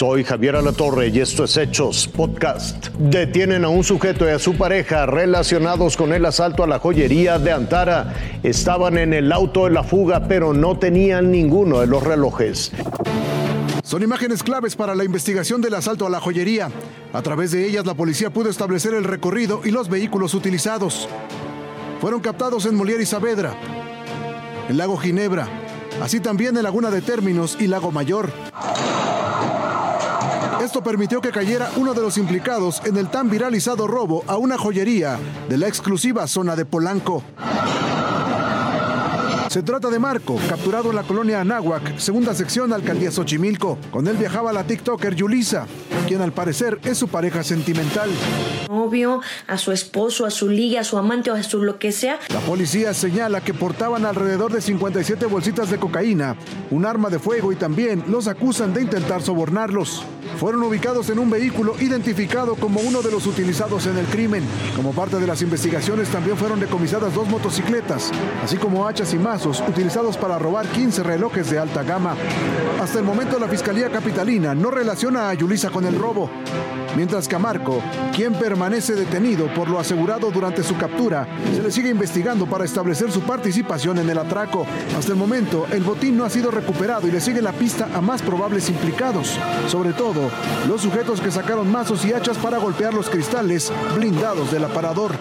Soy Javier Alatorre y esto es Hechos Podcast. Detienen a un sujeto y a su pareja relacionados con el asalto a la joyería de Antara. Estaban en el auto de la fuga, pero no tenían ninguno de los relojes. Son imágenes claves para la investigación del asalto a la joyería. A través de ellas la policía pudo establecer el recorrido y los vehículos utilizados. Fueron captados en Molière y Saavedra, el lago Ginebra, así también en Laguna de Términos y Lago Mayor. Esto permitió que cayera uno de los implicados en el tan viralizado robo a una joyería de la exclusiva zona de Polanco. Se trata de Marco, capturado en la colonia Anáhuac, segunda sección Alcaldía Xochimilco. Con él viajaba la TikToker Yulisa, quien al parecer es su pareja sentimental. Novio, a su esposo, a su liga, a su amante o a su lo que sea. La policía señala que portaban alrededor de 57 bolsitas de cocaína, un arma de fuego y también los acusan de intentar sobornarlos. Fueron ubicados en un vehículo identificado como uno de los utilizados en el crimen. Como parte de las investigaciones también fueron decomisadas dos motocicletas, así como hachas y utilizados para robar 15 relojes de alta gama. Hasta el momento la Fiscalía Capitalina no relaciona a Yulisa con el robo, mientras que a Marco, quien permanece detenido por lo asegurado durante su captura, se le sigue investigando para establecer su participación en el atraco. Hasta el momento, el botín no ha sido recuperado y le sigue la pista a más probables implicados, sobre todo los sujetos que sacaron mazos y hachas para golpear los cristales blindados del aparador.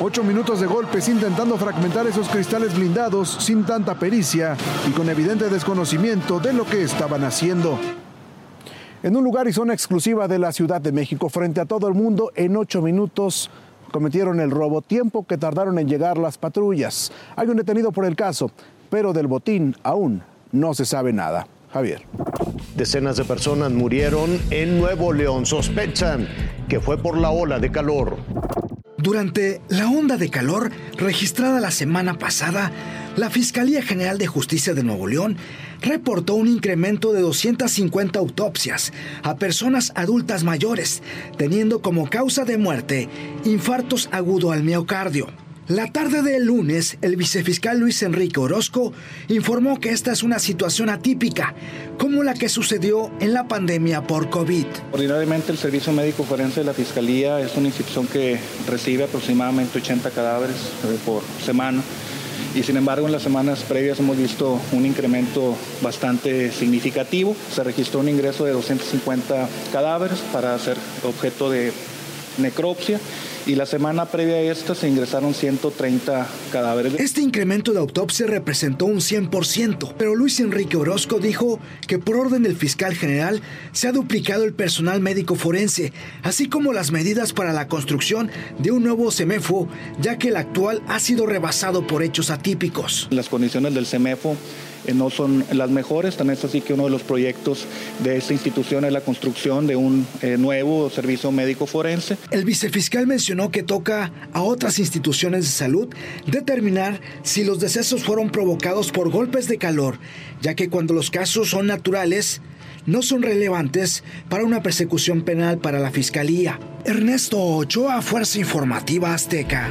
Ocho minutos de golpes intentando fragmentar esos cristales blindados sin tanta pericia y con evidente desconocimiento de lo que estaban haciendo. En un lugar y zona exclusiva de la Ciudad de México, frente a todo el mundo, en ocho minutos cometieron el robo, tiempo que tardaron en llegar las patrullas. Hay un detenido por el caso, pero del botín aún no se sabe nada. Javier. Decenas de personas murieron en Nuevo León. Sospechan que fue por la ola de calor. Durante la onda de calor registrada la semana pasada, la Fiscalía General de Justicia de Nuevo León reportó un incremento de 250 autopsias a personas adultas mayores, teniendo como causa de muerte infartos agudo al miocardio. La tarde del lunes, el vicefiscal Luis Enrique Orozco informó que esta es una situación atípica, como la que sucedió en la pandemia por COVID. Ordinariamente el Servicio Médico Forense de la Fiscalía es una institución que recibe aproximadamente 80 cadáveres eh, por semana y sin embargo en las semanas previas hemos visto un incremento bastante significativo. Se registró un ingreso de 250 cadáveres para ser objeto de necropsia y la semana previa a esta se ingresaron 130 cadáveres. Este incremento de autopsia representó un 100%, pero Luis Enrique Orozco dijo que por orden del fiscal general se ha duplicado el personal médico forense, así como las medidas para la construcción de un nuevo CEMEFO, ya que el actual ha sido rebasado por hechos atípicos. Las condiciones del CEMEFO no son las mejores. También es así que uno de los proyectos de esta institución es la construcción de un eh, nuevo servicio médico forense. El vicefiscal mencionó que toca a otras instituciones de salud determinar si los decesos fueron provocados por golpes de calor, ya que cuando los casos son naturales, no son relevantes para una persecución penal para la Fiscalía. Ernesto Ochoa, Fuerza Informativa Azteca.